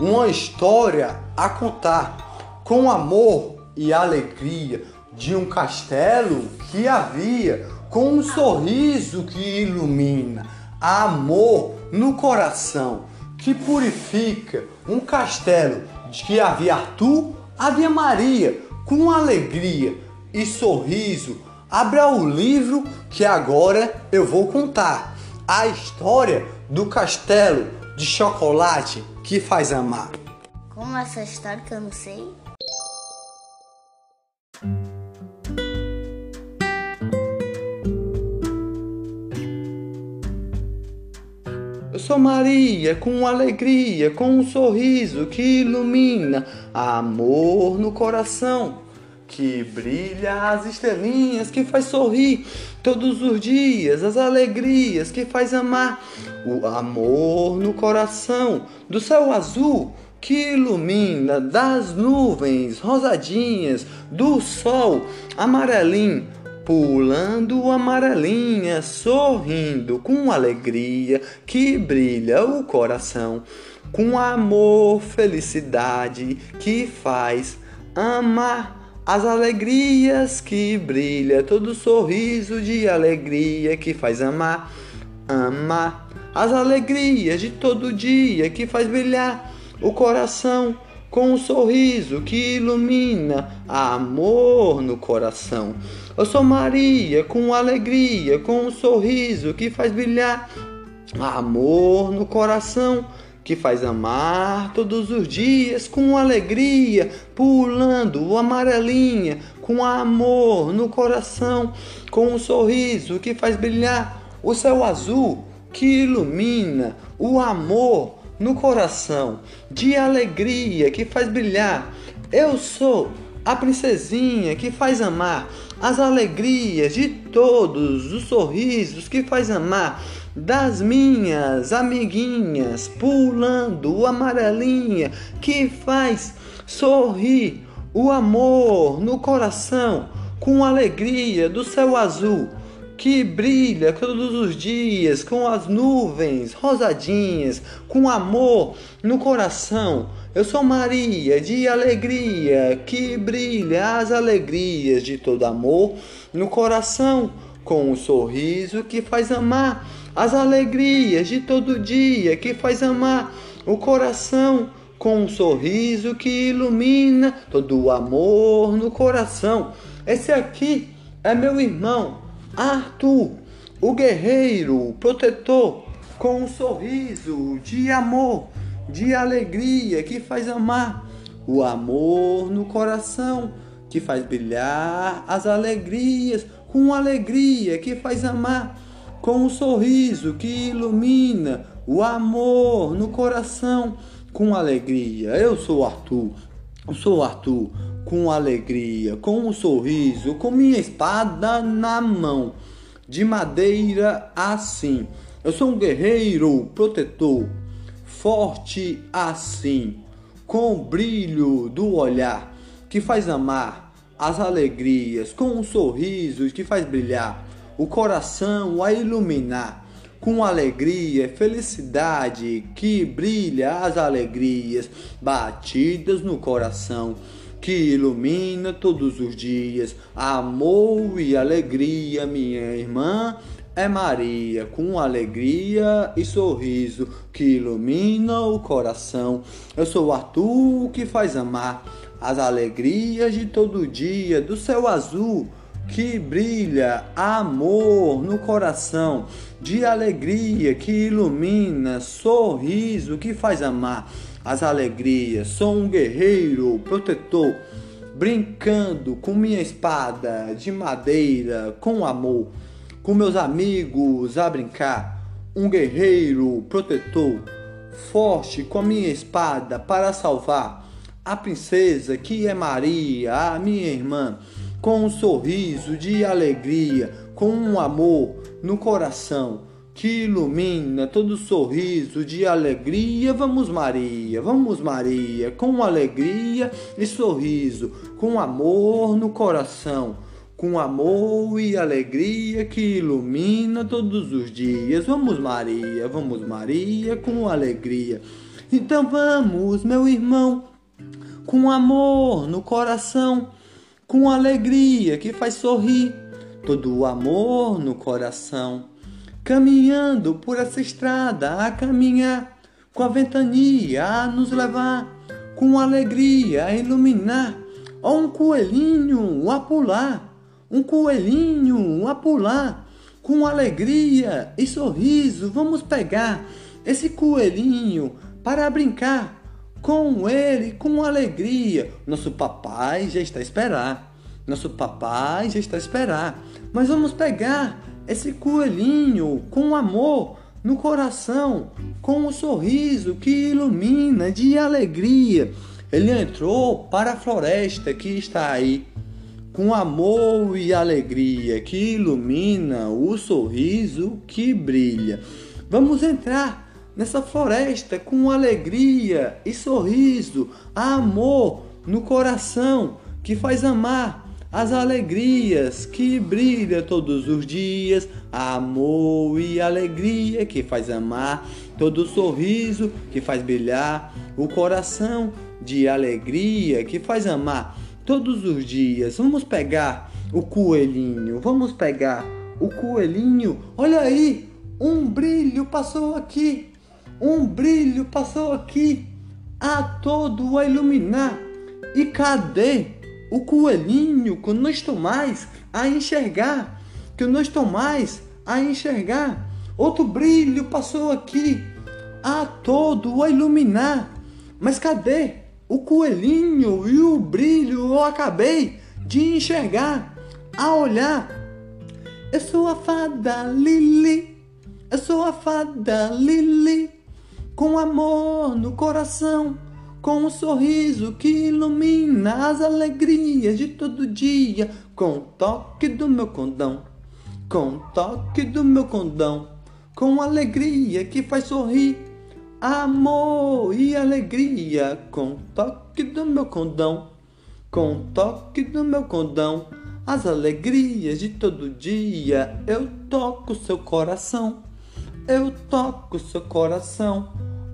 uma história a contar com amor e alegria de um castelo que havia com um sorriso que ilumina, amor no coração que purifica, um castelo de que havia Arthur, havia Maria, com alegria e sorriso. Abra o livro que agora eu vou contar a história do castelo de chocolate que faz amar. Como essa história que eu não sei? Eu sou Maria, com alegria, com um sorriso que ilumina, amor no coração, que brilha as estrelinhas, que faz sorrir todos os dias, as alegrias que faz amar, o amor no coração, do céu azul que ilumina, das nuvens rosadinhas, do sol amarelinho pulando amarelinha, sorrindo com alegria que brilha o coração, com amor, felicidade que faz amar. As alegrias que brilha, todo sorriso de alegria que faz amar, amar. As alegrias de todo dia que faz brilhar o coração com um sorriso que ilumina amor no coração. Eu sou Maria, com alegria, com um sorriso que faz brilhar amor no coração, que faz amar todos os dias com alegria, pulando amarelinha, com amor no coração, com um sorriso que faz brilhar o céu azul que ilumina o amor no coração, de alegria que faz brilhar. Eu sou a princesinha que faz amar, as alegrias de todos, os sorrisos que faz amar, das minhas amiguinhas, pulando amarelinha que faz sorrir o amor no coração, com alegria do céu azul que brilha todos os dias com as nuvens rosadinhas, com amor no coração. Eu sou Maria de alegria, que brilha as alegrias de todo amor no coração, com um sorriso que faz amar as alegrias de todo dia, que faz amar o coração, com um sorriso que ilumina todo o amor no coração. Esse aqui é meu irmão Arthur, o guerreiro protetor, com um sorriso de amor, de alegria que faz amar, o amor no coração que faz brilhar as alegrias, com alegria que faz amar, com um sorriso que ilumina o amor no coração, com alegria. Eu sou Arthur, eu sou Arthur, com alegria, com um sorriso, com minha espada na mão, de madeira assim. Eu sou um guerreiro protetor, forte assim, com o brilho do olhar que faz amar as alegrias, com um sorriso que faz brilhar o coração a iluminar com alegria, felicidade que brilha as alegrias batidas no coração que ilumina todos os dias. Amor e alegria, minha irmã é Maria, com alegria e sorriso que ilumina o coração. Eu sou Arthur que faz amar as alegrias de todo dia do céu azul que brilha amor no coração, de alegria que ilumina, sorriso que faz amar as alegrias. Sou um guerreiro protetor, brincando com minha espada de madeira, com amor, com meus amigos a brincar. Um guerreiro protetor, forte com a minha espada para salvar a princesa que é Maria, a minha irmã, com um sorriso de alegria, com um amor no coração que ilumina todo sorriso de alegria. Vamos, Maria, vamos, Maria, com alegria e sorriso, com amor no coração, com amor e alegria que ilumina todos os dias. Vamos, Maria, vamos, Maria, com alegria Então vamos, meu irmão, com amor no coração, com alegria que faz sorrir, todo o amor no coração, caminhando por essa estrada a caminhar, com a ventania a nos levar, com alegria a iluminar, ó um coelhinho a pular, um coelhinho a pular, com alegria e sorriso vamos pegar esse coelhinho para brincar com ele, com alegria. Nosso papai já está a esperar. Nosso papai já está a esperar. Mas vamos pegar esse coelhinho com amor no coração, com um sorriso que ilumina de alegria. Ele entrou para a floresta que está aí, com amor e alegria que ilumina o sorriso que brilha. Vamos entrar nessa floresta com alegria e sorriso, amor no coração que faz amar as alegrias que brilha todos os dias, amor e alegria que faz amar, todo sorriso que faz brilhar o coração de alegria que faz amar todos os dias. Vamos pegar o coelhinho, vamos pegar o coelhinho. Olha aí, um brilho passou aqui um brilho passou aqui, a todo a iluminar. E cadê o coelhinho que não estou mais a enxergar? Que não estou mais a enxergar. Outro brilho passou aqui, a todo a iluminar. Mas cadê o coelhinho e o brilho eu acabei de enxergar, a olhar? Eu sou a fada Lili, eu sou a fada Lili com amor no coração, com um sorriso que ilumina as alegrias de todo dia, com o toque do meu condão, com o toque do meu condão, com alegria que faz sorrir, amor e alegria, com o toque do meu condão, com o toque do meu condão, as alegrias de todo dia, eu toco seu coração, eu toco seu coração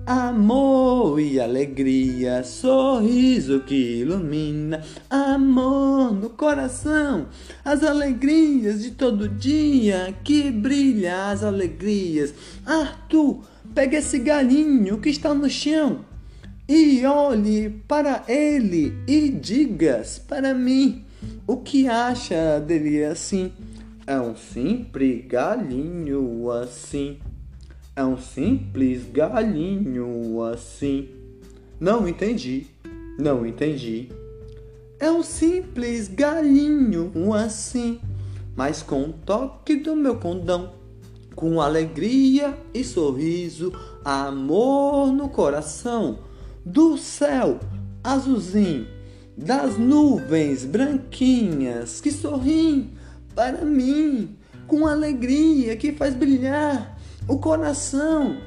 Amor e alegria, sorriso que ilumina, amor no coração, as alegrias de todo dia que brilha as alegrias. Arthur, pega esse galinho que está no chão e olhe para ele e digas para mim o que acha dele assim. É um simples galinho assim. É um simples galinho assim. Não entendi, não entendi. É um simples galinho assim, mas com um toque do meu condão, com alegria e sorriso, amor no coração, do céu azulzinho, das nuvens branquinhas que sorriem para mim, com alegria que faz brilhar o coração,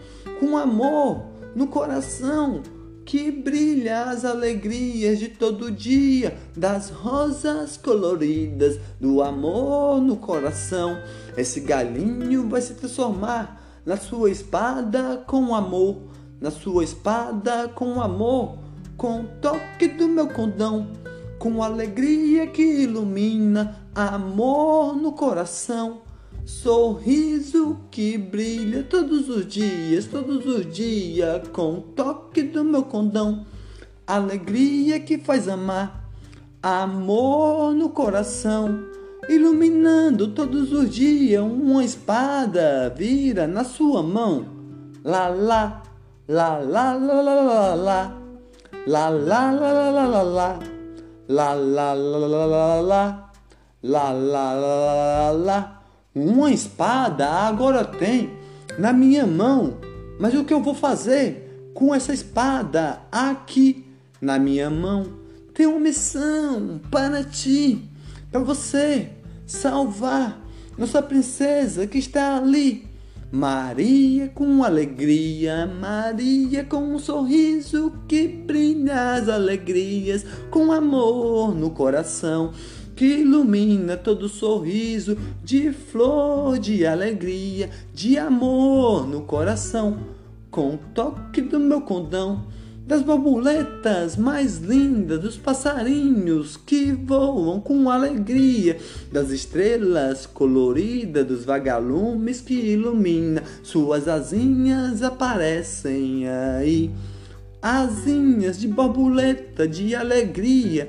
com amor no coração que brilha as alegrias de todo dia, das rosas coloridas, do amor no coração. Esse galinho vai se transformar na sua espada com amor, na sua espada com amor, com o toque do meu condão, com alegria que ilumina, amor no coração Sorriso que brilha todos os dias, todos os dias, com o toque do meu condão. Alegria que faz amar, amor no coração, iluminando todos os dias. Uma espada vira na sua mão. Lá, lá, lá, lá, lá, lá, lá, lá. Lá, lá, lá, lá, lá, lá, lá. Lá, lá, lá, lá, lá, lá, lá. Lá, lá, lá, lá, lá, lá. Uma espada agora tem na minha mão, mas o que eu vou fazer com essa espada aqui na minha mão? Tem uma missão para ti, para você salvar nossa princesa que está ali. Maria com alegria, Maria com um sorriso que brilha as alegrias, com amor no coração que ilumina todo sorriso de flor de alegria, de amor no coração, com o toque do meu condão das borboletas mais lindas, dos passarinhos que voam com alegria, das estrelas coloridas, dos vagalumes que ilumina, suas asinhas aparecem aí. Asinhas de borboleta de alegria,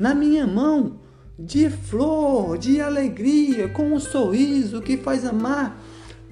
na minha mão, de flor, de alegria, com um sorriso que faz amar.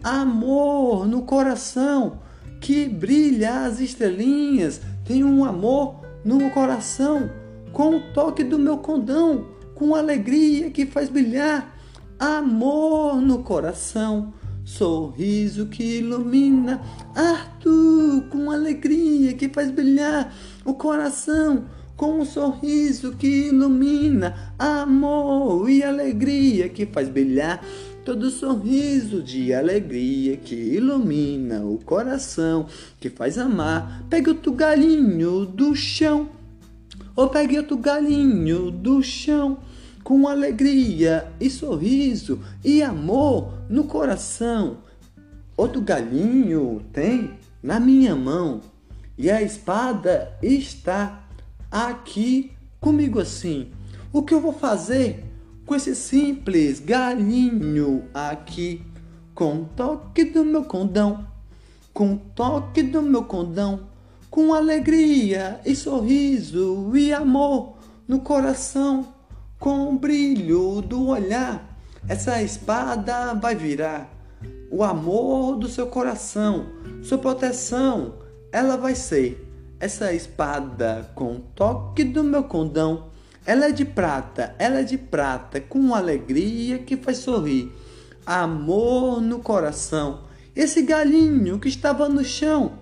Amor no coração, que brilha as estrelinhas, tenho um amor no coração, com o toque do meu condão, com alegria que faz brilhar. Amor no coração, sorriso que ilumina. Arthur, com alegria que faz brilhar o coração, com um sorriso que ilumina. Amor e alegria que faz brilhar todo sorriso de alegria que ilumina o coração, que faz amar. Pegue outro galinho do chão, ou pegue outro galinho do chão, com alegria e sorriso e amor no coração. Outro galinho tem na minha mão, e a espada está aqui comigo assim. O que eu vou fazer? com esse simples galinho aqui, com toque do meu condão, com toque do meu condão, com alegria e sorriso e amor no coração, com o brilho do olhar, essa espada vai virar o amor do seu coração, sua proteção, ela vai ser essa espada com toque do meu condão ela é de prata, ela é de prata, com alegria que faz sorrir, amor no coração. Esse galinho que estava no chão,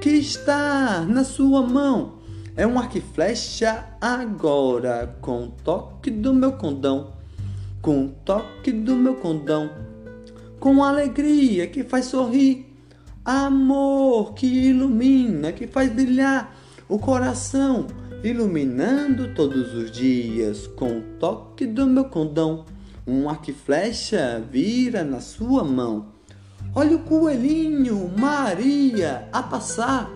que está na sua mão, é um arco e flecha agora, com toque do meu condão, com toque do meu condão, com alegria que faz sorrir, amor que ilumina, que faz brilhar o coração iluminando todos os dias com o toque do meu condão. Um arco e flecha vira na sua mão. Olha o coelhinho Maria a passar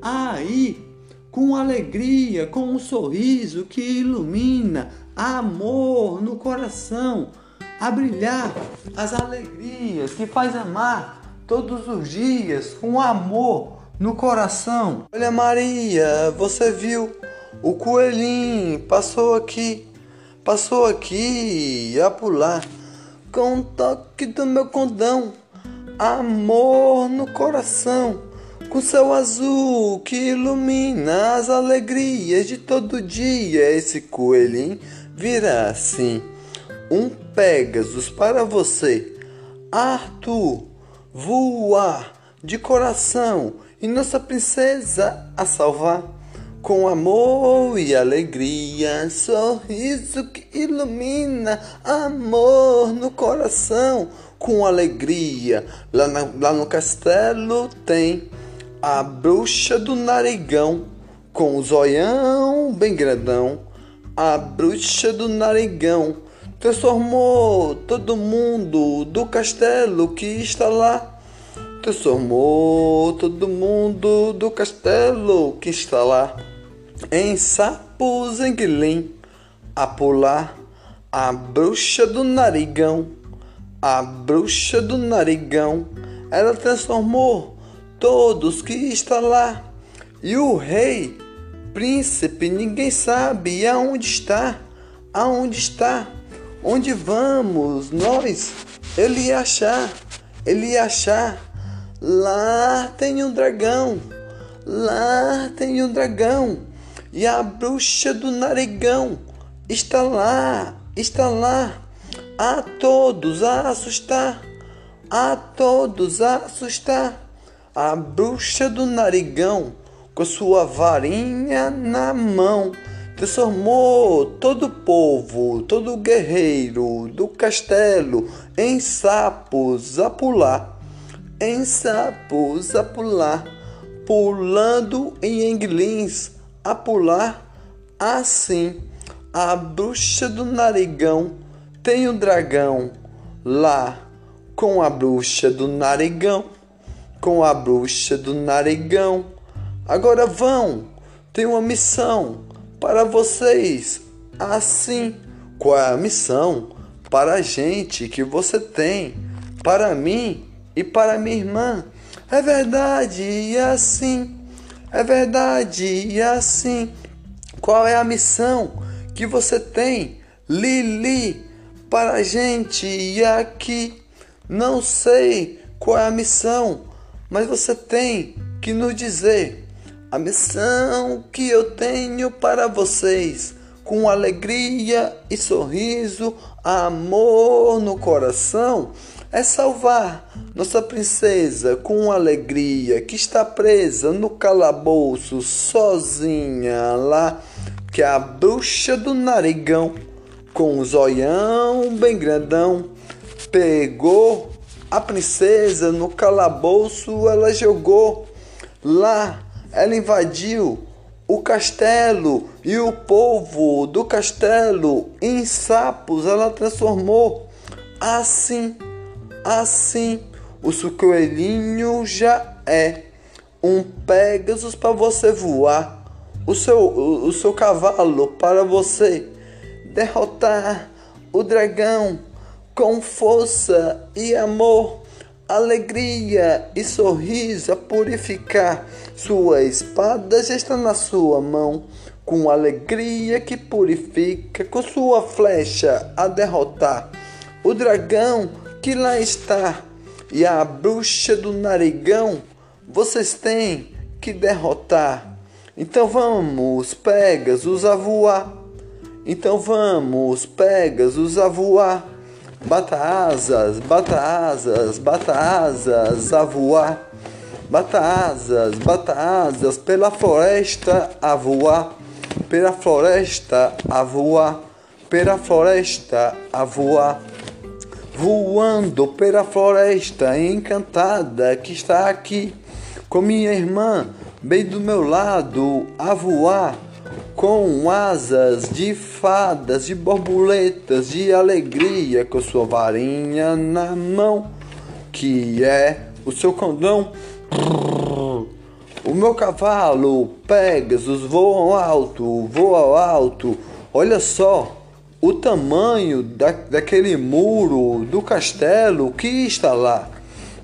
aí com alegria, com um sorriso que ilumina amor no coração, a brilhar as alegrias que faz amar todos os dias com amor no coração. Olha Maria, você viu o coelhinho passou aqui, passou aqui a pular com um toque do meu condão, amor no coração, com céu azul que ilumina as alegrias de todo dia. Esse coelhinho virá assim, um Pegasus para você, Arthur, voar de coração e nossa princesa a salvar com amor e alegria, sorriso que ilumina, amor no coração, com alegria. Lá, na, lá no castelo tem a bruxa do narigão, com o zoião bem grandão. A bruxa do narigão transformou todo mundo do castelo que está lá. Transformou todo mundo do castelo que está lá. Em sapos em guilim, a pular a bruxa do narigão, a bruxa do narigão, ela transformou todos que está lá. E o rei, príncipe, ninguém sabe aonde está, aonde está, onde vamos nós, ele ia achar, ele ia achar. Lá tem um dragão, lá tem um dragão. E a bruxa do narigão está lá, está lá, a todos a assustar, a todos a assustar. a bruxa do narigão, com sua varinha na mão, transformou todo o povo, todo guerreiro do castelo em sapos a pular, em sapos a pular, pulando em englins a pular assim. A bruxa do narigão tem um dragão lá com a bruxa do narigão, com a bruxa do narigão. Agora vão, tem uma missão para vocês. Assim, qual é a missão para a gente que você tem, para mim e para minha irmã? É verdade, e assim. É verdade, e assim. Qual é a missão que você tem, Lili, para a gente e aqui? Não sei qual é a missão, mas você tem que nos dizer a missão que eu tenho para vocês, com alegria e sorriso, amor no coração, é salvar nossa princesa com alegria que está presa no calabouço sozinha lá, que é a bruxa do narigão, com o zoião bem grandão, pegou a princesa no calabouço, ela jogou lá ela invadiu o castelo e o povo do castelo em sapos. Ela transformou. Assim, assim, o seu coelhinho já é um Pegasus para você voar, o seu, o, o seu cavalo para você derrotar o dragão com força e amor alegria e sorriso a purificar. Sua espada já está na sua mão, com alegria que purifica, com sua flecha a derrotar. O dragão que lá está e a bruxa do narigão vocês têm que derrotar. Então vamos, Pegasus, a voar. Então vamos, Pegasus, a voar. Bata asas, bata asas, bata asas a voar. Bata asas, bata asas pela floresta a voar. Pela floresta a voar. Pela floresta a voar. Voando pela floresta encantada que está aqui. Com minha irmã bem do meu lado a voar com asas de fadas, de borboletas, de alegria, com sua varinha na mão, que é o seu condão. O meu cavalo, Pegasus, voa alto, voa alto. Olha só o tamanho da, daquele muro do castelo que está lá.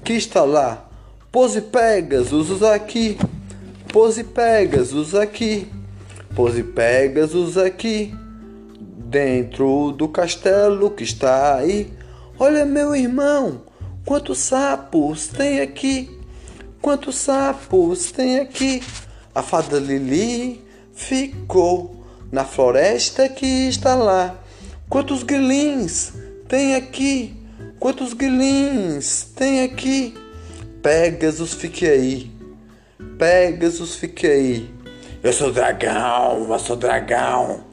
Que está lá. Pose Pegasus aqui. Pose Pegasus aqui. Pose Pegasus aqui, dentro do castelo que está aí. Olha, meu irmão, quantos sapos tem aqui? Quantos sapos tem aqui? A fada Lili ficou na floresta que está lá. Quantos guilins tem aqui? Quantos guilins tem aqui? Pegasus, fique aí. Pegasus, fique aí. Eu sou dragão, eu sou dragão,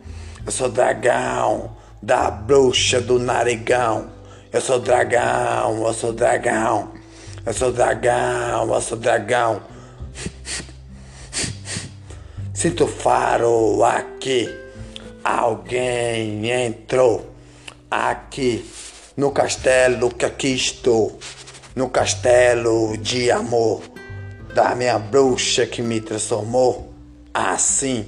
eu sou dragão da bruxa do narigão. Eu sou dragão, eu sou dragão, eu sou dragão, eu sou dragão. Sinto faro aqui. Alguém entrou aqui no castelo que aqui estou. No castelo de amor da minha bruxa que me transformou assim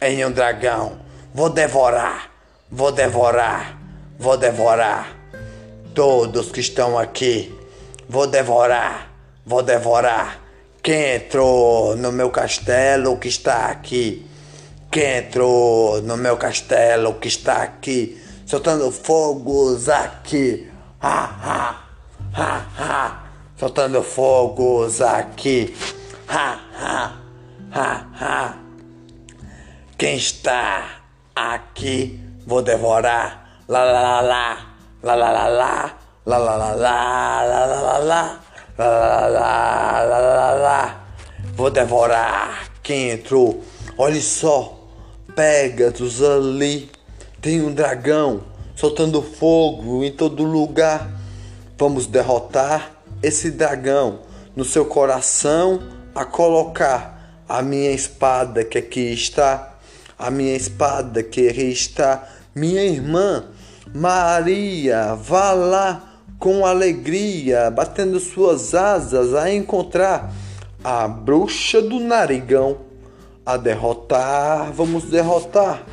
em um dragão. Vou devorar, vou devorar, vou devorar todos que estão aqui. Vou devorar, vou devorar. Quem entrou no meu castelo que está aqui? Quem entrou no meu castelo que está aqui? Soltando fogos aqui. Ha, ha, ha, ha. Soltando fogos aqui. Ha, ha, ha, ha. Quem está aqui vou devorar. La la la la, la la la la, la la la la, la la la, la la la, la la Vou devorar quem entrou. Olhe só, Pegasus ali. Tem um dragão soltando fogo em todo lugar. Vamos derrotar esse dragão. No seu coração a colocar a minha espada que aqui está a minha espada que está, minha irmã Maria, vá lá com alegria, batendo suas asas a encontrar a bruxa do narigão. A derrotar, vamos derrotar.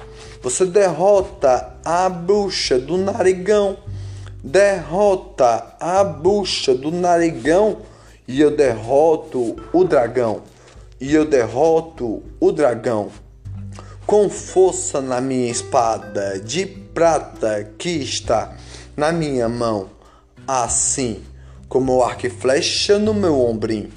Você derrota a bruxa do narigão. Derrota a bruxa do narigão e eu derroto o dragão. E eu derroto o dragão com força na minha espada de prata que está na minha mão, assim como o arco e flecha no meu ombrinho.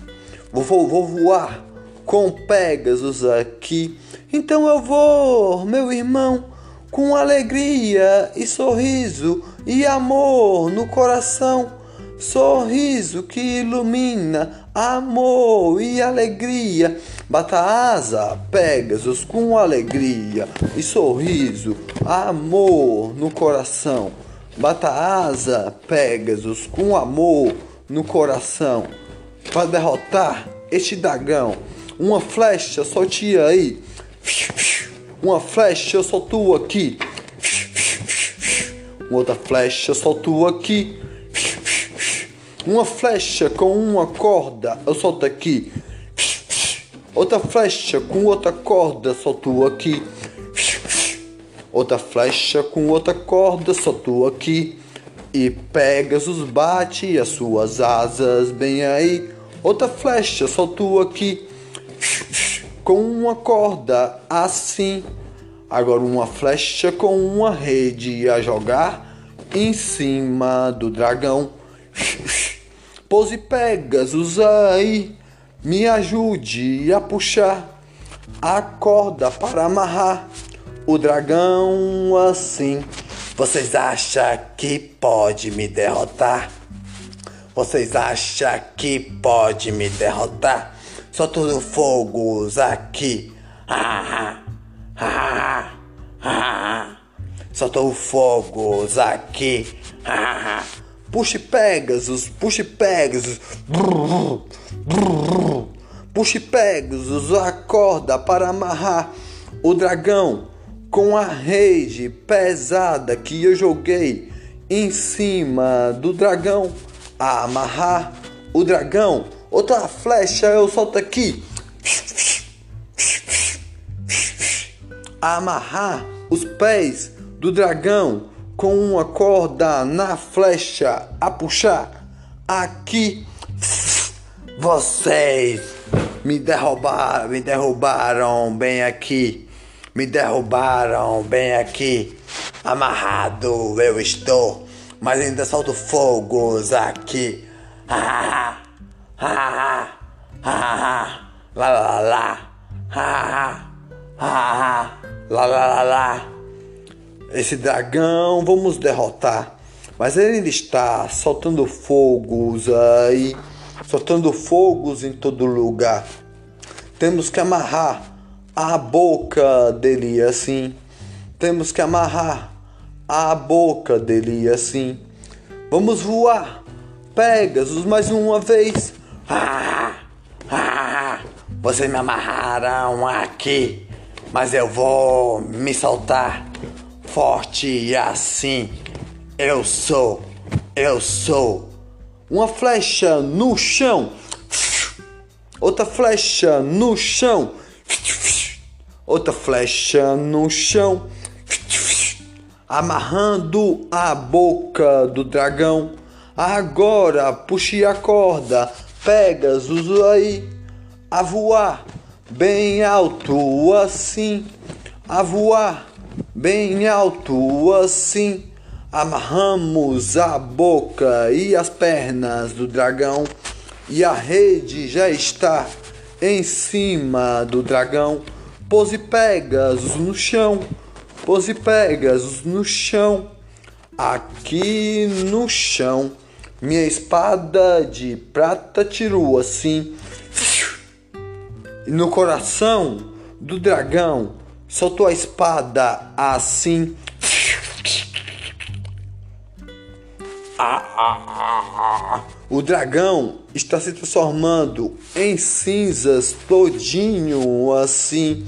Vou, vou voar com Pegasus aqui. Então eu vou, meu irmão, com alegria e sorriso e amor no coração. Sorriso que ilumina amor e alegria. Bata asa, Pegasus, com alegria e sorriso, amor no coração. Bata asa, Pegasus, com amor no coração. Para derrotar este dragão, uma flecha solte aí. Uma flecha eu solto aqui. Uma outra flecha eu solto aqui. Uma flecha com uma corda eu solto aqui. Outra flecha com outra corda solto aqui. Outra flecha com outra corda solto aqui. E Pegasus bate as suas asas bem aí. Outra flecha solto aqui. Com uma corda assim. Agora uma flecha com uma rede a jogar em cima do dragão. Pose Pegasus aí, me ajude a puxar a corda para amarrar o dragão assim. Vocês acham que pode me derrotar? Vocês acham que pode me derrotar? Só tudo fogos aqui. Ah, ah, ah, Soltou fogos aqui. Ah, Puxe Pegasus, puxe Pegasus. Brrr. Puxe Pegasus, a corda para amarrar o dragão com a rede pesada que eu joguei em cima do dragão. A amarrar o dragão. Outra flecha eu solto aqui. A amarrar os pés do dragão com uma corda na flecha a puxar. Aqui vocês me derrubaram, me derrubaram bem aqui. Me derrubaram bem aqui. Amarrado eu estou, mas ainda solto fogos aqui. Ah, ah, ah, ah, lá lá lá. Ah, ah, lá lá lá lá. Esse dragão vamos derrotar. Mas ele está soltando fogos aí, soltando fogos em todo lugar. Temos que amarrar a boca dele assim. Temos que amarrar a boca dele assim. Vamos voar. Pegasus mais uma vez. Ah, ah, vocês me amarraram aqui, mas eu vou me soltar forte assim. Eu sou, eu sou. Uma flecha no chão, outra flecha no chão, outra flecha no chão, amarrando a boca do dragão. Agora puxe a corda, Pegasus aí, a voar bem alto assim, a voar bem alto assim. Amarramos a boca e as pernas do dragão e a rede já está em cima do dragão. Pose Pegasus no chão, pose Pegasus no chão, aqui no chão. minha espada de prata tirou assim. No coração do dragão soltou a espada assim. O dragão está se transformando em cinzas todinho assim.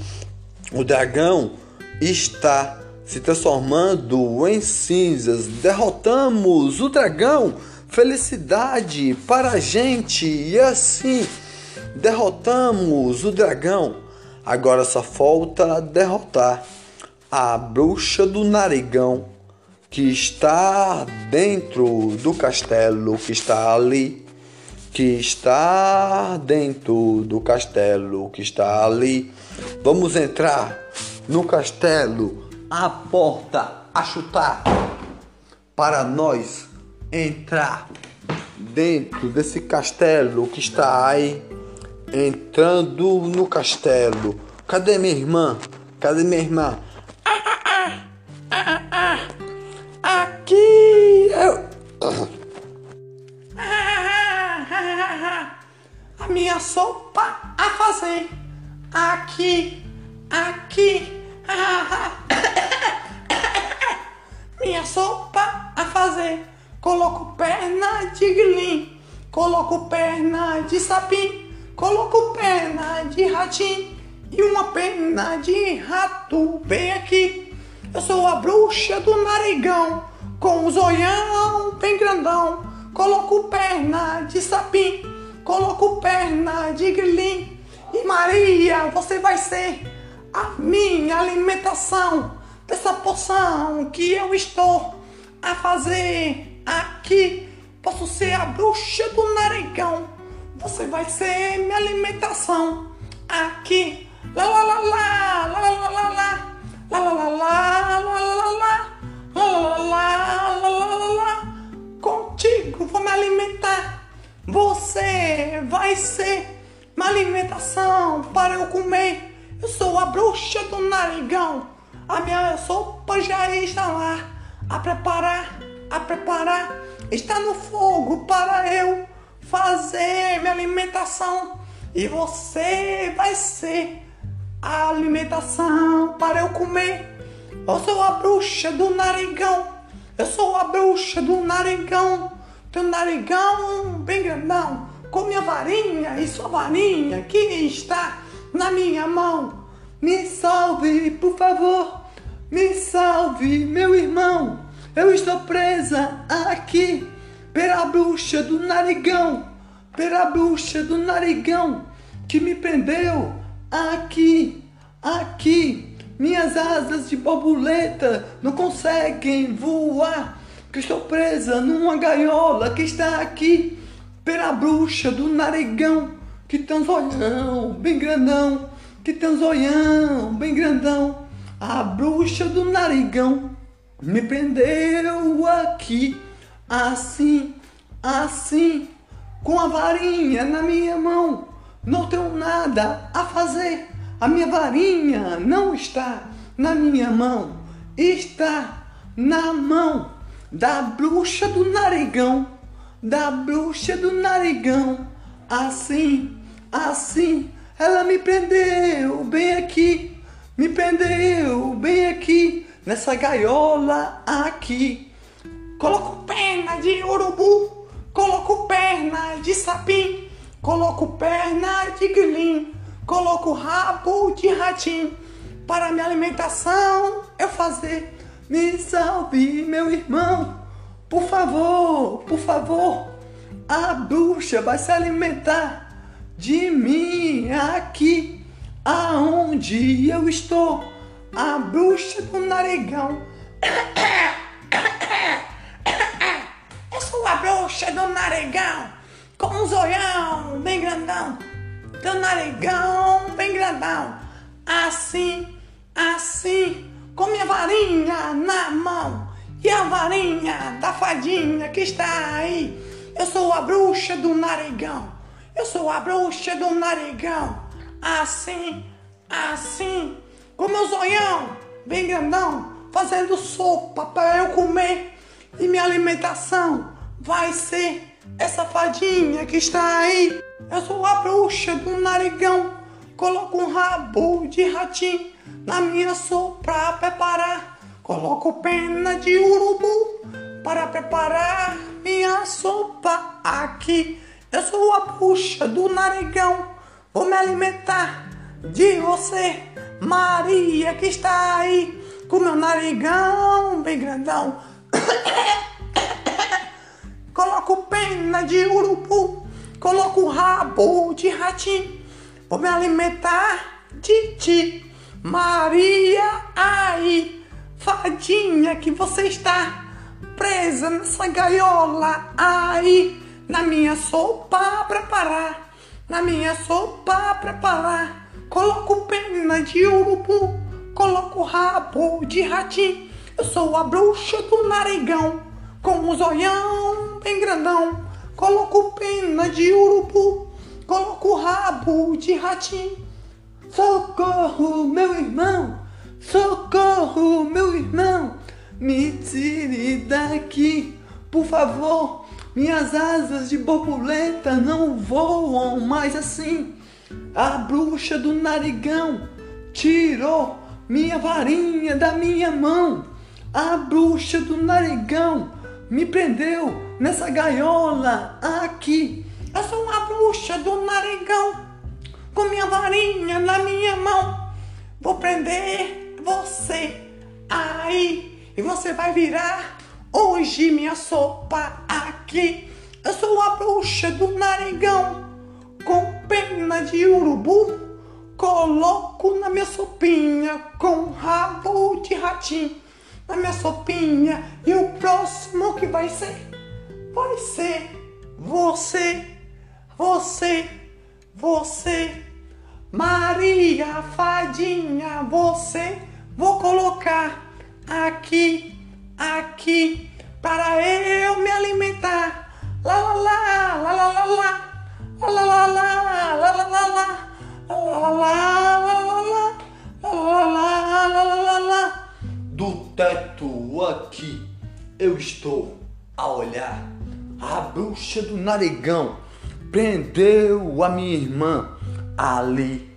O dragão está se transformando em cinzas. Derrotamos o dragão. Felicidade para a gente. E assim, derrotamos o dragão. Agora só falta derrotar a bruxa do narigão que está dentro do castelo, que está ali, que está dentro do castelo, que está ali. Vamos entrar no castelo, a porta a chutar para nós entrar dentro desse castelo que está aí, entrando no castelo. Cadê minha irmã? Cadê minha irmã? Aqui eu. A minha sopa a fazer. Aqui, aqui. Minha sopa a fazer. Coloco perna de guilim, coloco perna de sapim, coloco perna de ratim e uma perna de rato. Vem aqui, eu sou a bruxa do narigão, com o zoião bem grandão. Coloco perna de sapim, coloco perna de grilim. E Maria, você vai ser a minha alimentação dessa poção que eu estou a fazer aqui. Posso ser a bruxa do narigão você vai ser minha alimentação aqui. Lá lá lá lá, lá lá lá lá, lá lá lá lá, lá lá lá, lá lá lá, lá lá lá. Contigo vou me alimentar. Você vai ser minha alimentação para eu comer. Eu sou a bruxa do narigão. A minha sopa já está lá a preparar, a preparar. Está no fogo para eu fazer minha alimentação. E você vai ser a alimentação para eu comer. Eu sou a bruxa do narigão. Eu sou a bruxa do narigão. Teu narigão bem grandão. Com minha varinha e sua varinha que está na minha mão. Me salve, por favor. Me salve, meu irmão. Eu estou presa aqui pela bruxa do narigão, pela bruxa do narigão que me prendeu aqui, aqui. Minhas asas de borboleta não conseguem voar, que estou presa numa gaiola que está aqui pela bruxa do narigão que tem um zoião bem grandão, que tem um zoião bem grandão. A bruxa do narigão me prendeu aqui, assim, assim, com a varinha na minha mão. Não tenho nada a fazer. A minha varinha não está na minha mão, está na mão da bruxa do narigão, da bruxa do narigão. Assim, assim, ela me prendeu bem aqui, me prendeu bem aqui nessa gaiola aqui. Coloco perna de urubu, coloco perna de sapim, coloco perna de grilim, coloco rabo de ratim. Para minha alimentação eu fazer. Me salve, meu irmão, por favor, por favor. A bruxa vai se alimentar de mim aqui, aonde eu estou a bruxa do narigão. do narigão, com um zoião bem grandão, do narigão bem grandão, assim, assim, com minha varinha na mão. E a varinha da fadinha que está aí. Eu sou a bruxa do narigão, eu sou a bruxa do narigão, assim, assim com meu zoião bem grandão, fazendo sopa para eu comer. E minha alimentação vai ser essa fadinha que está aí. Eu sou a bruxa do narigão. Coloco um rabo de ratinho na minha sopa preparar. Coloco pena de urubu para preparar minha sopa aqui. Eu sou a bruxa do narigão. Vou me alimentar de você, Maria, que está aí com meu narigão bem grandão. Coloco pena de urubu, coloco rabo de ratinho. Vou me alimentar de ti, Maria, aí, fadinha que você está presa nessa gaiola aí, na minha sopa preparar, na minha sopa preparar. Coloco pena de urubu, coloco rabo de ratinho. Eu sou a bruxa do narigão, com um zoião bem grandão. Coloco pena de urubu, coloco rabo de ratinho. Socorro, meu irmão! Socorro, meu irmão! Me tire daqui, por favor! Minhas asas de borboleta não voam mais assim. A bruxa do narigão tirou minha varinha da minha mão. A bruxa do narigão me prendeu nessa gaiola aqui. Eu sou uma bruxa do narigão com minha varinha na minha mão. Vou prender você aí e você vai virar hoje minha sopa aqui. Eu sou a bruxa do narigão com pena de urubu. Coloco na minha sopinha com rabo de ratinho. Na minha sopinha e o próximo que vai ser? Vai ser você, você, você. Maria Fadinha, você. Vou colocar aqui, aqui, para eu me alimentar. Lá, lá, lá, lá, lá, lá, lá. Lá, Do teto aqui eu estou a olhar. A bruxa do narigão prendeu a minha irmã ali,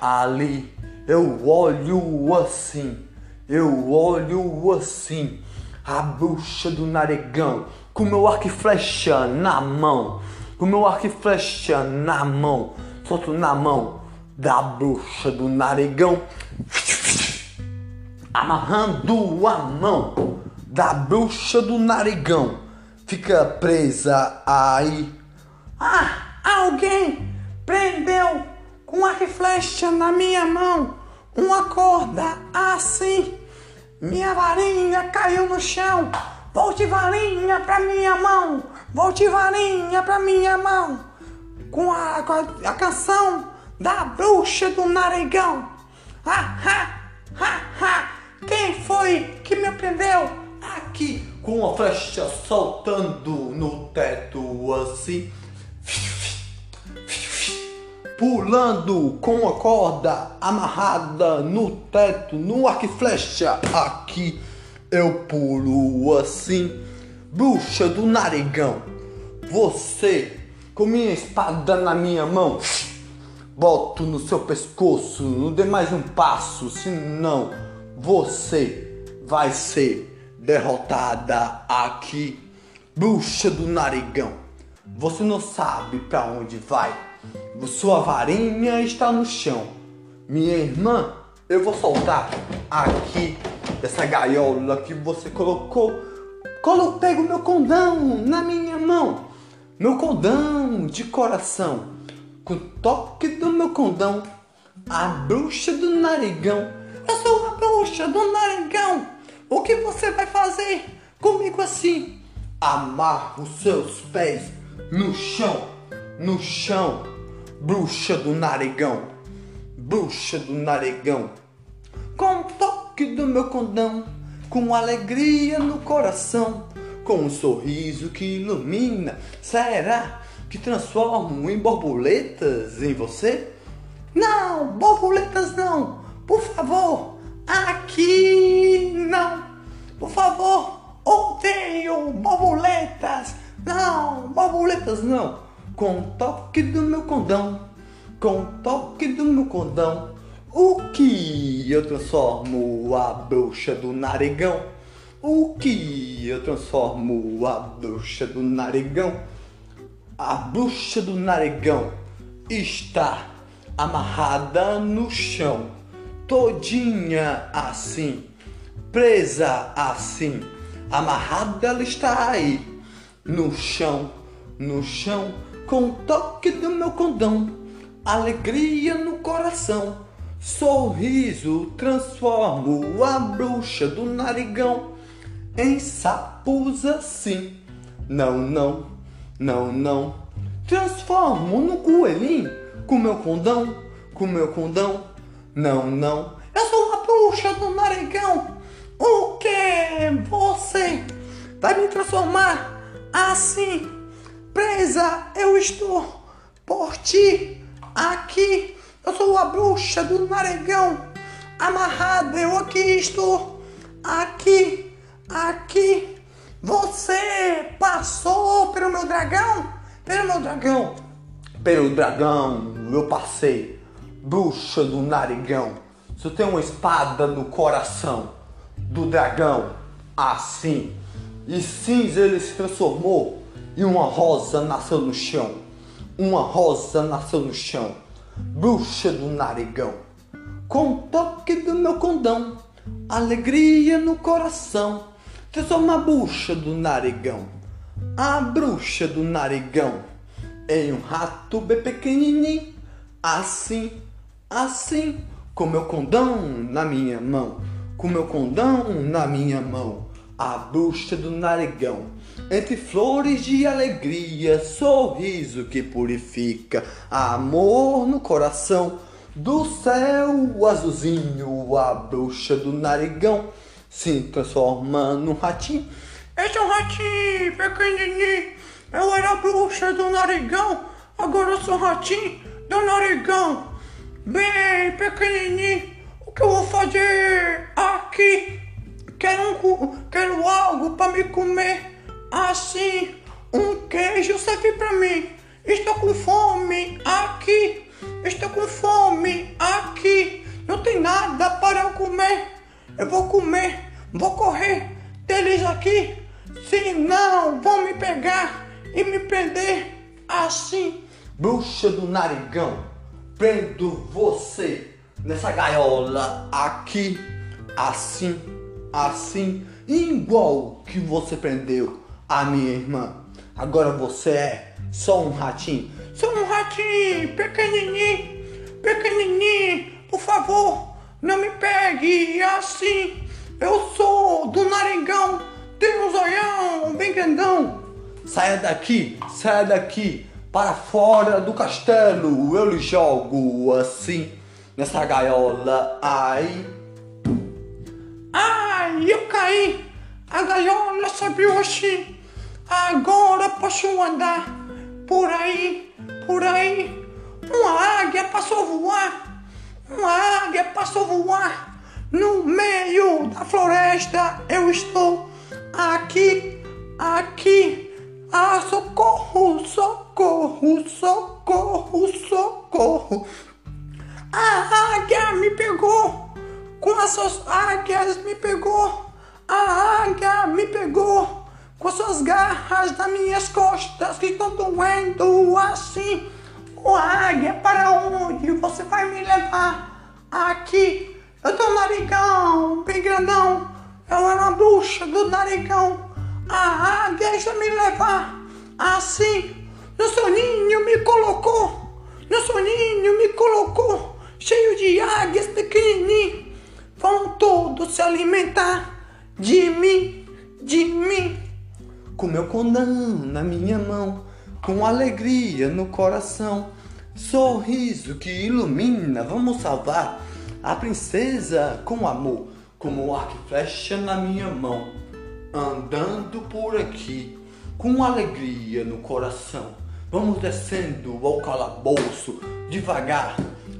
ali. Eu olho assim, eu olho assim. A bruxa do narigão com meu arco e flecha na mão, com meu arco e flecha na mão, solto na mão da bruxa do narigão amarrando a mão da bruxa do narigão. Fica presa aí. Ah, alguém prendeu com arco e flecha na minha mão uma corda assim. Minha varinha caiu no chão. Volte varinha pra minha mão. Volte varinha pra minha mão. Com a, com a, a canção da bruxa do narigão. Ha, ha, ha, ha. Quem foi que me prendeu? Aqui com a flecha saltando no teto assim. Pulando com a corda amarrada no teto, no arco e flecha. Aqui eu pulo assim. Bruxa do narigão, você com minha espada na minha mão. Boto no seu pescoço, não dê mais um passo, senão você vai ser derrotada aqui. Bruxa do narigão, você não sabe para onde vai. Sua varinha está no chão. Minha irmã, eu vou soltar aqui dessa gaiola que você colocou. Colo pego meu condão na minha mão. Meu condão de coração. Com o toque do meu condão, a bruxa do narigão. Eu sou uma bruxa do narigão. O que você vai fazer comigo assim? Amarra os seus pés no chão, no chão, bruxa do narigão, bruxa do narigão. Com o toque do meu condão, com alegria no coração, com um sorriso que ilumina, será que transformo em borboletas em você? Não, borboletas não, por favor, aqui não, por favor, odeio borboletas Não, borboletas não. Com o toque do meu condão, com o toque do meu condão, o que eu transformo a bruxa do narigão? O que eu transformo a bruxa do narigão? A bruxa do narigão está amarrada no chão, todinha assim, presa assim, amarrada ela está aí, no chão, no chão, com o toque do meu condão, alegria no coração, sorriso transformo a bruxa do narigão em sapos assim. Não, não, não, não. Transformo no coelhinho com meu condão, com meu condão. Não, não. Eu sou a bruxa do narigão. O que você vai me transformar assim? Presa eu estou por ti aqui. Eu sou a bruxa do narigão. Amarrada eu aqui estou. Aqui, aqui. Você passou pelo meu dragão? Pelo meu dragão. Pelo dragão eu passei. Bruxa do narigão. Se eu tenho uma espada no coração do dragão, assim. E cinza ele se transformou e uma rosa nasceu no chão. Uma rosa nasceu no chão. Bruxa do narigão. Com o toque do meu condão, alegria no coração. Transforma a bruxa do narigão. A bruxa do narigão em um rato bem pequenininho. Assim, assim, com meu condão na minha mão. Com meu condão na minha mão. A bruxa do narigão. Entre flores de alegria, sorriso que purifica, amor no coração. Do céu azulzinho, a bruxa do narigão se transforma num ratinho. Esse é um ratinho pequenininho. Eu era a bruxa do narigão, agora eu sou ratinho do narigão. Bem pequenininho. O que eu vou fazer aqui? Quero, um, quero algo para me comer. Assim, um queijo serve para mim. Estou com fome aqui. Estou com fome aqui. Não tem nada para eu comer. Eu vou comer, vou correr deles aqui. Senão vão me pegar e me prender assim. Bruxa do narigão, prendo você nessa gaiola aqui, assim, assim, igual que você prendeu a minha irmã. Agora você é só um ratinho. Sou um ratinho pequenininho, pequenininho. Por favor, não me pegue assim. Eu sou do narigão, tenho um zoião bem grandão. Saia daqui, saia daqui, para fora do castelo. Eu lhe jogo assim, nessa gaiola aí. Ai, eu caí. A gaiola subiu assim. Agora posso andar por aí, por aí. Uma águia passou voar. Uma águia passou voar. No meio da floresta eu estou. Aqui, aqui. Ah, socorro, socorro, socorro, socorro. A águia me pegou. Com as suas águias me pegou. A águia me pegou. Com as suas garras nas minhas costas que estão doendo assim. O águia, para onde você vai me levar? Aqui. Eu tô narigão, bem grandão. Eu era uma bruxa do narigão. A águia deixa me levar. Assim. No seu ninho me colocou. No seu ninho me colocou. Cheio de águias pequenininhas vão todos se alimentar de mim, de mim. com meu condão na minha mão, com alegria no coração, sorriso que ilumina, vamos salvar a princesa com amor, como arco e flecha na minha mão, andando por aqui, com alegria no coração, vamos descendo ao calabouço, devagar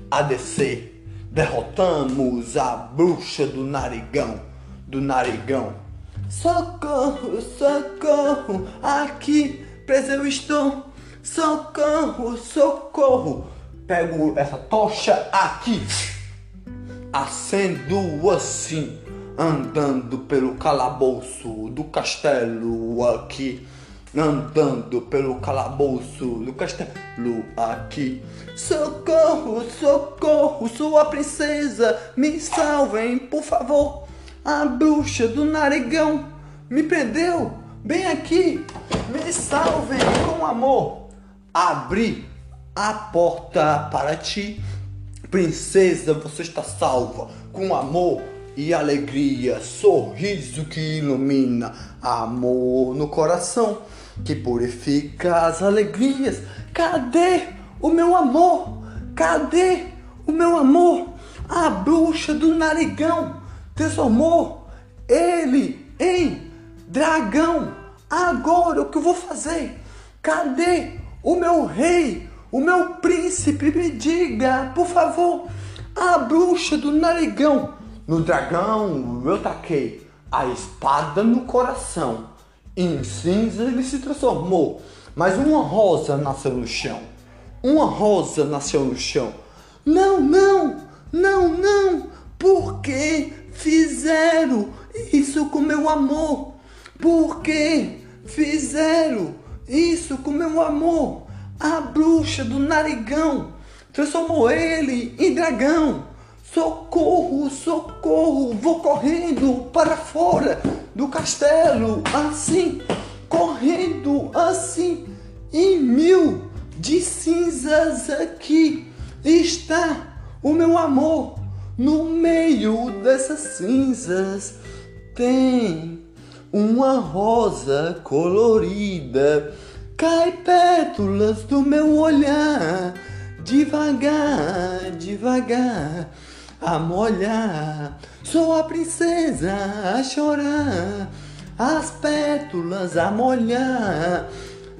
a descer, derrotamos a bruxa do narigão, do narigão. Socorro, socorro, aqui preso eu estou. Socorro, socorro. Pego essa tocha aqui, acendo assim, andando pelo calabouço do castelo aqui andando pelo calabouço do castelo aqui. Socorro, socorro, sua princesa, me salvem, por favor. A bruxa do narigão me prendeu bem aqui. Me salvem com amor. Abri a porta para ti. Princesa, você está salva com amor e alegria, sorriso que ilumina, amor no coração que purifica as alegrias. Cadê o meu amor? Cadê o meu amor? A bruxa do narigão transformou ele em dragão. Agora o que eu vou fazer? Cadê o meu rei? O meu príncipe? Me diga, por favor. A bruxa do narigão. No dragão eu taquei a espada no coração em cinza ele se transformou, mas uma rosa nasceu no chão. Uma rosa nasceu no chão. Não, não, não, não. Por que fizeram isso com meu amor? Por que fizeram isso com meu amor? A bruxa do narigão transformou ele em dragão. Socorro, socorro, vou correndo para fora do castelo, assim, correndo assim, em mil de cinzas aqui está o meu amor. No meio dessas cinzas tem uma rosa colorida. Cai pétalas do meu olhar, devagar, devagar a molhar. Sou a princesa a chorar, as pétalas a molhar.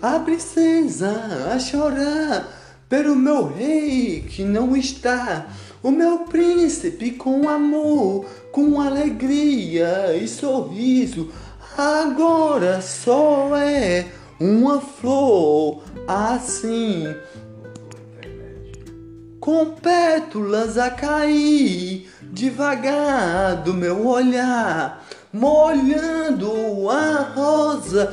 A princesa a chorar pelo meu rei que não está. O meu príncipe com amor, com alegria e sorriso, agora só é uma flor assim com pétalas a cair devagar do meu olhar, molhando a rosa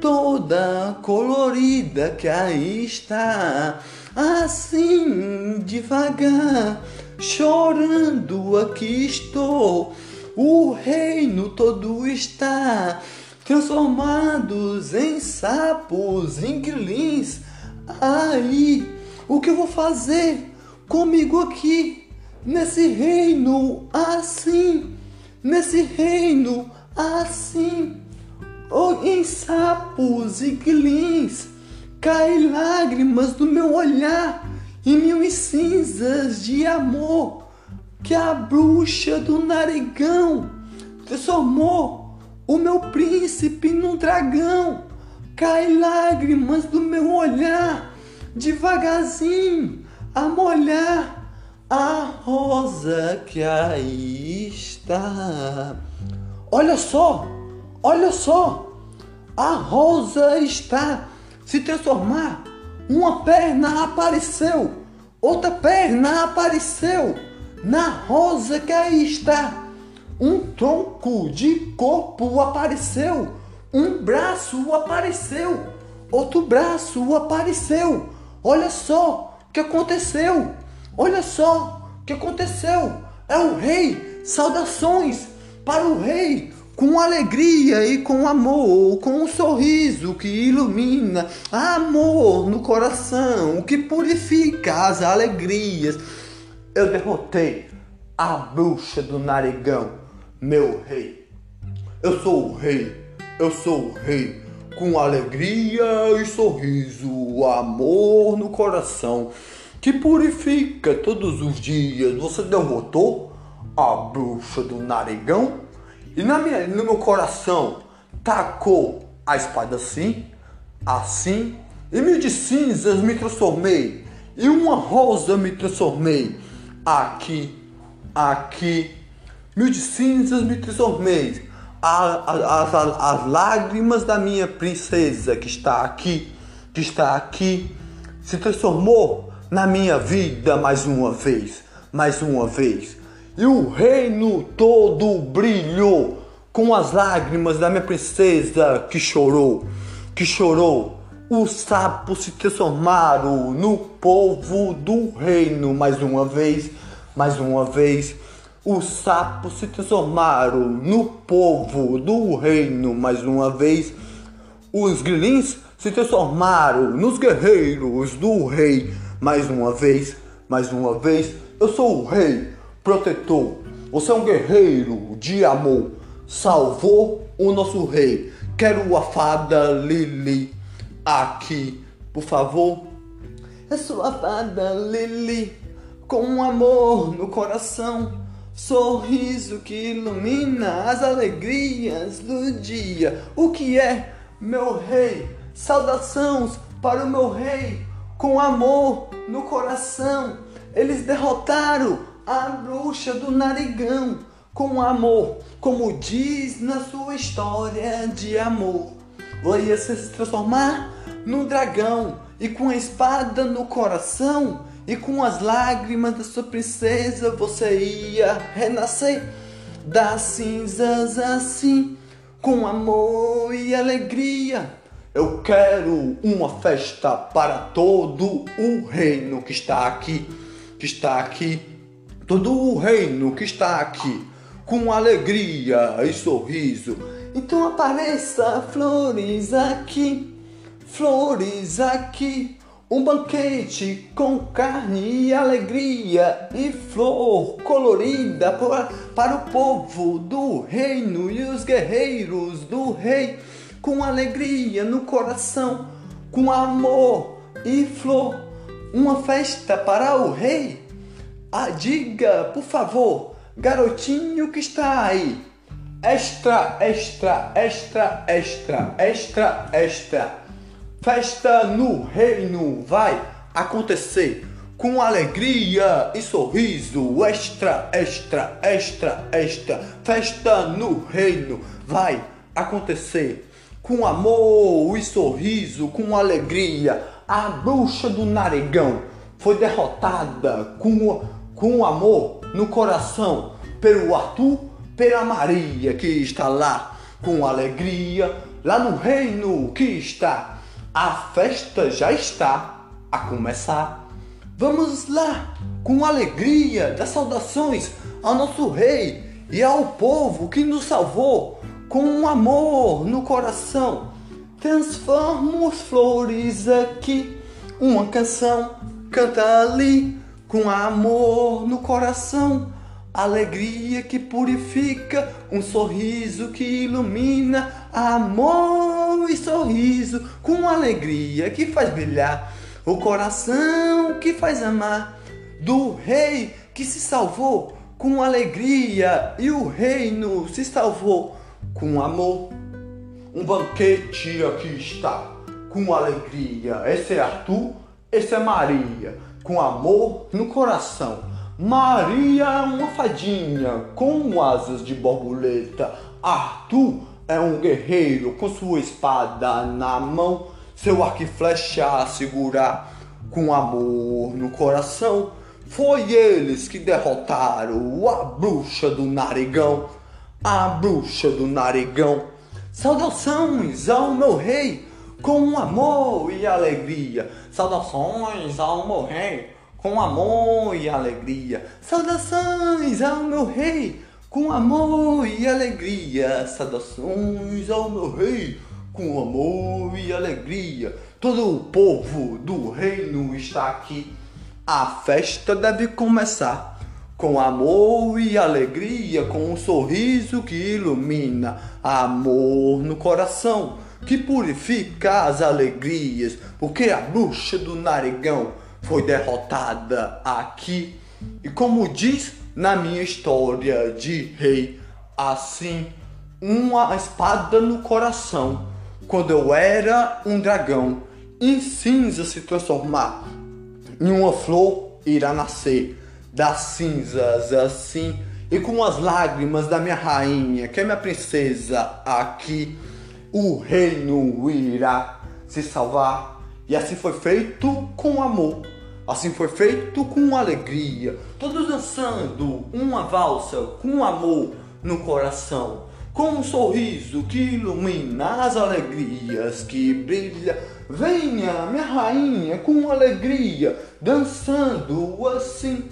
toda colorida que aí está. Assim devagar, chorando aqui estou. O reino todo está transformados em sapos, em. Aí, o que eu vou fazer? Comigo aqui, nesse reino assim, nesse reino assim. Oh, em sapos e quilins, caem lágrimas do meu olhar e mil cinzas de amor que a bruxa do narigão transformou o meu príncipe num dragão. Cai lágrimas do meu olhar, devagarzinho, a molhar a rosa que aí está. Olha só, olha só, a rosa está se transformar. Uma perna apareceu, outra perna apareceu na rosa que aí está. Um tronco de corpo apareceu, um braço apareceu, outro braço apareceu. Olha só, o que aconteceu? Olha só o que aconteceu. É o rei. Saudações para o rei com alegria e com amor, com um sorriso que ilumina, amor no coração, que purifica as alegrias. Eu derrotei a bruxa do narigão, meu rei. Eu sou o rei, eu sou o rei com alegria e sorriso, amor no coração, que purifica todos os dias. Você derrotou a bruxa do narigão e na minha, no meu coração tacou a espada assim, assim, e mil de cinzas me transformei, e uma rosa me transformei, aqui, aqui, mil de cinzas me transformei as, as, as lágrimas da minha princesa que está aqui que está aqui se transformou na minha vida mais uma vez, mais uma vez. E o reino todo brilhou com as lágrimas da minha princesa que chorou, que chorou. Os sapos se transformaram no povo do reino mais uma vez, mais uma vez. Os sapos se transformaram no povo do reino mais uma vez. Os grilins se transformaram nos guerreiros do rei mais uma vez, mais uma vez. Eu sou o rei, protetor. Você é um guerreiro de amor. Salvou o nosso rei. Quero a fada Lili aqui, por favor. Eu sou a fada Lili com amor no coração. Sorriso que ilumina as alegrias do dia. O que é, meu rei? Saudações para o meu rei, com amor no coração. Eles derrotaram a bruxa do narigão com amor, como diz na sua história de amor. Vai se transformar num dragão e com a espada no coração e com as lágrimas da sua princesa você ia renascer das cinzas assim, com amor e alegria. Eu quero uma festa para todo o reino que está aqui, que está aqui, todo o reino que está aqui, com alegria e sorriso. Então apareça flores aqui, flores aqui. Um banquete com carne e alegria e flor colorida para, para o povo do reino e os guerreiros do rei, com alegria no coração, com amor e flor. Uma festa para o rei. Ah, diga, por favor, garotinho que está aí. Extra, extra, extra, extra, extra, extra. Festa no reino vai acontecer com alegria e sorriso. Extra, extra, extra, extra. Festa no reino vai acontecer com amor e sorriso, com alegria. A bruxa do narigão foi derrotada com, com amor no coração pelo Arthur, pela Maria que está lá com alegria, lá no reino que está a festa já está a começar. Vamos lá, com alegria, dar saudações ao nosso rei e ao povo que nos salvou, com um amor no coração. Transformo as flores aqui, uma canção canta ali, com amor no coração alegria que purifica, um sorriso que ilumina, amor e sorriso com alegria que faz brilhar, o coração que faz amar, do rei que se salvou com alegria e o reino se salvou com amor. Um banquete aqui está, com alegria. Esse é Arthur, esse é Maria, com amor no coração Maria é uma fadinha com asas de borboleta. Arthur é um guerreiro com sua espada na mão, seu arco e flecha a segurar com amor no coração. Foi eles que derrotaram a bruxa do narigão, a bruxa do narigão. Saudações ao meu rei, com amor e alegria. Saudações ao meu rei com amor e alegria. Saudações ao meu rei, com amor e alegria. Saudações ao meu rei, com amor e alegria. Todo o povo do reino está aqui. A festa deve começar. Com amor e alegria, com um sorriso que ilumina, amor no coração, que purifica as alegrias, porque a bruxa do narigão foi derrotada aqui. E como diz na minha história de rei, assim, uma espada no coração, quando eu era um dragão, em cinza se transformar, em uma flor irá nascer das cinzas assim, e com as lágrimas da minha rainha, que é minha princesa aqui, o reino irá se salvar E assim foi feito com amor. Assim foi feito com alegria. Todos dançando uma valsa com amor no coração. Com um sorriso que ilumina as alegrias que brilha. Venha, minha rainha, com alegria, dançando assim,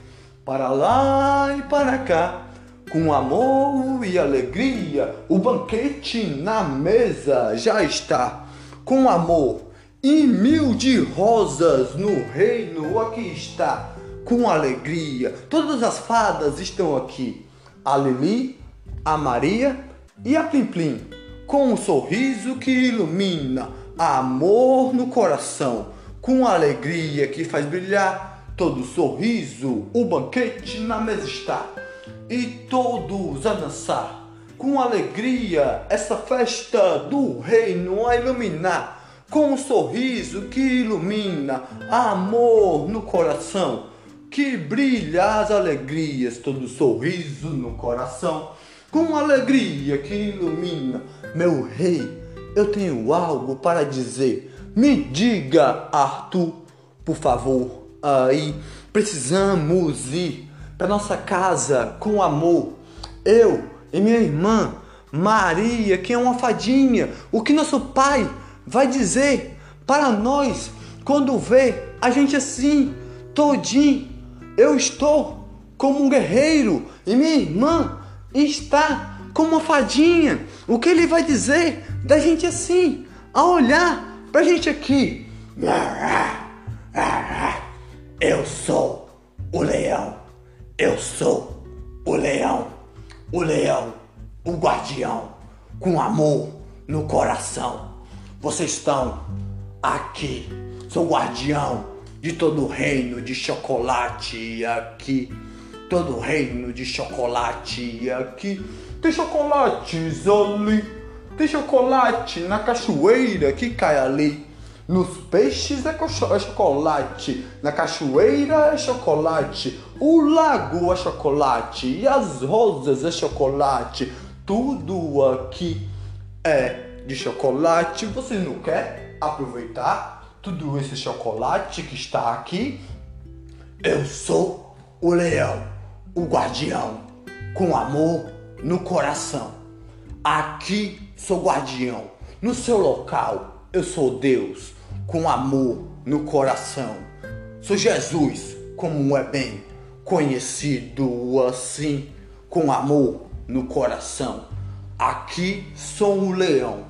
para lá e para cá com amor e alegria, o banquete na mesa já está. Com amor e mil de rosas no reino aqui está. Com alegria, todas as fadas estão aqui. A Lili, a Maria e a Plim Plim. Com um sorriso que ilumina, amor no coração. Com alegria que faz brilhar todo sorriso, o banquete na mesa está e todos a dançar, com alegria, essa festa do reino a iluminar, com um sorriso que ilumina, amor no coração, que brilha as alegrias, todo sorriso no coração, com alegria que ilumina, meu rei, eu tenho algo para dizer. Me diga, Arthur, por favor, aí precisamos ir para nossa casa com amor. Eu e minha irmã Maria, que é uma fadinha, o que nosso pai vai dizer para nós quando vê a gente assim, todinho. Eu estou como um guerreiro e minha irmã está como uma fadinha. O que ele vai dizer da gente assim, a olhar para a gente aqui? Eu sou o leão. Eu sou o leão, o leão, o guardião, com amor no coração. Vocês estão aqui, sou guardião de todo o reino de chocolate aqui. Todo o reino de chocolate aqui. Tem chocolates ali, tem chocolate na cachoeira que cai ali. Nos peixes é, é chocolate, na cachoeira é chocolate, o lago é chocolate e as rosas é chocolate. Tudo aqui é de chocolate. Você não quer aproveitar tudo esse chocolate que está aqui? Eu sou o leão, o guardião, com amor no coração. Aqui sou guardião, no seu local eu sou Deus com amor no coração. Sou Jesus, como é bem conhecido assim, com amor no coração. Aqui sou um leão,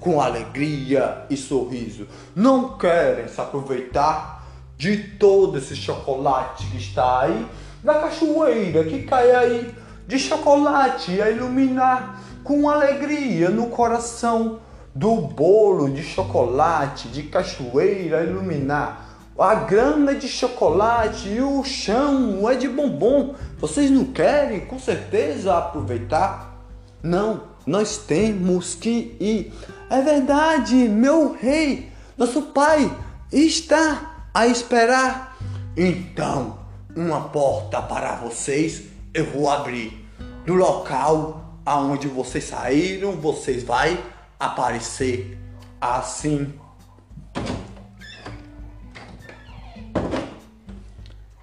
com alegria e sorriso. Não querem se aproveitar de todo esse chocolate que está aí na cachoeira que cai aí de chocolate a iluminar com alegria no coração do bolo de chocolate de cachoeira iluminar. A grama é de chocolate e o chão é de bombom. Vocês não querem com certeza aproveitar? Não, nós temos que ir. É verdade, meu rei, nosso pai está a esperar. Então, uma porta para vocês eu vou abrir. No local aonde vocês saíram, vocês vai aparecer assim.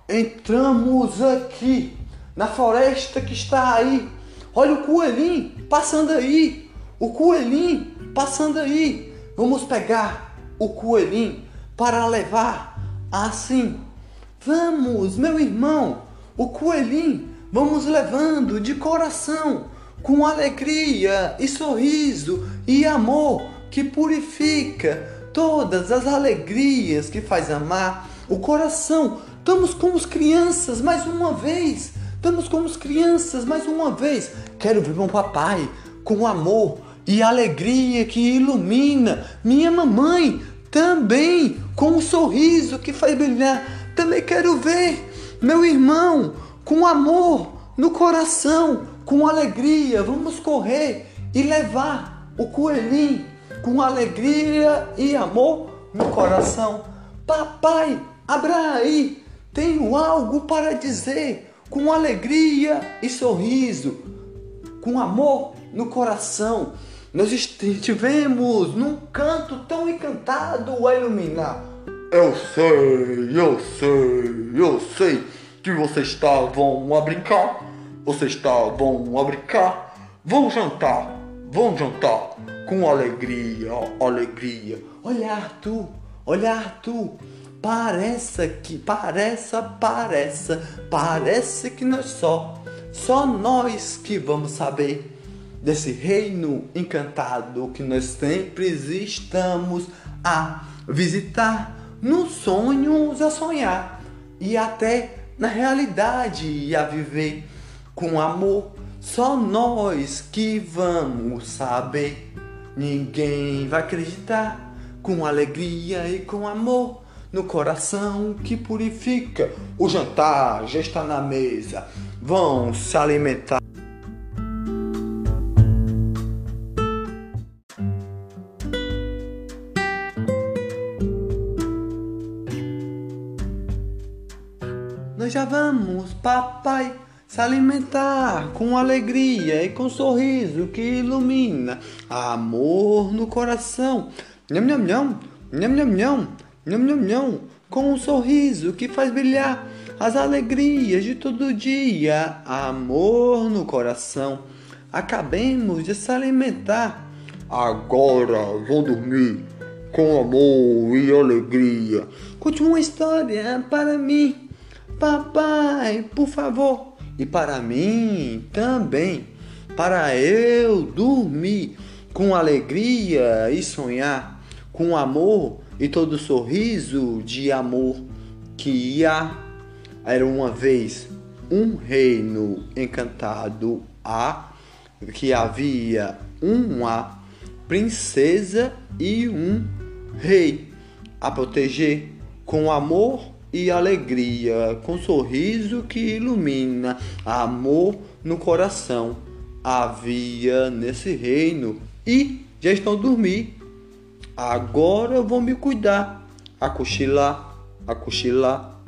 Entramos aqui na floresta que está aí. Olha o coelhinho passando aí. O coelhinho passando aí. Vamos pegar o coelhinho para levar assim. Vamos, meu irmão. O coelhinho vamos levando de coração com alegria e sorriso e amor que purifica todas as alegrias que faz amar o coração. Estamos como as crianças mais uma vez. Estamos como as crianças mais uma vez. Quero ver meu papai com amor e alegria que ilumina. Minha mamãe também com um sorriso que faz brilhar. Também quero ver meu irmão com amor no coração com alegria, vamos correr e levar o coelhinho com alegria e amor no coração. Papai, abra aí, tenho algo para dizer, com alegria e sorriso, com amor no coração. Nós estivemos num canto tão encantado a iluminar Eu sei, eu sei, eu sei que vocês estavam a brincar. Vocês estavam a brincar. Vão jantar, vão jantar com alegria, alegria. Olha, Arthur, olha, Arthur. Parece que, parece, parece, parece que nós só, só nós que vamos saber desse reino encantado que nós sempre estamos a visitar, nos sonhos a sonhar e até na realidade a viver com amor. Só nós que vamos saber. Ninguém vai acreditar com alegria e com amor no coração que purifica. O jantar já está na mesa. Vão se alimentar. Nós já vamos, papai, se alimentar com alegria e com sorriso que ilumina amor no coração. Nham, nham, nham, nham, nham, nham, nham, nham, nham, com um sorriso que faz brilhar as alegrias de todo dia. Amor no coração. Acabemos de se alimentar. Agora vou dormir com amor e alegria. Conte uma história para mim. Papai, por favor. E para mim também. Para eu dormir com alegria e sonhar com amor e todo sorriso de amor que há. Era uma vez um reino encantado a que havia uma princesa e um rei a proteger com amor e alegria, com sorriso que ilumina amor no coração. Havia nesse reino e já estão dormir. Agora eu vou me cuidar, a cochilar, a cochilar,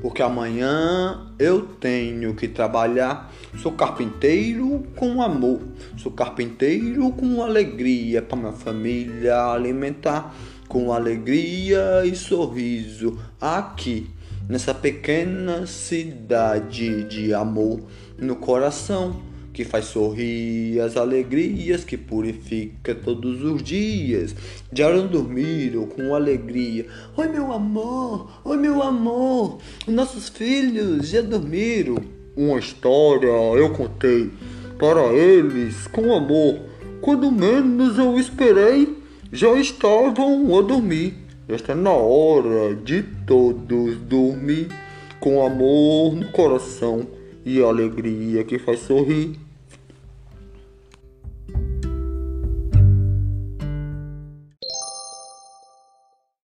porque amanhã eu tenho que trabalhar. Sou carpinteiro com amor, sou carpinteiro com alegria para minha família alimentar. Com alegria e sorriso. Aqui nessa pequena cidade de amor no coração que faz sorrir as alegrias que purifica todos os dias. Já não dormiram com alegria. Oi meu amor, oi meu amor, nossos filhos já dormiram. Uma história eu contei para eles com amor. Quando menos eu esperei, já estavam a dormir. Está na hora de todos dormir com amor no coração e alegria que faz sorrir.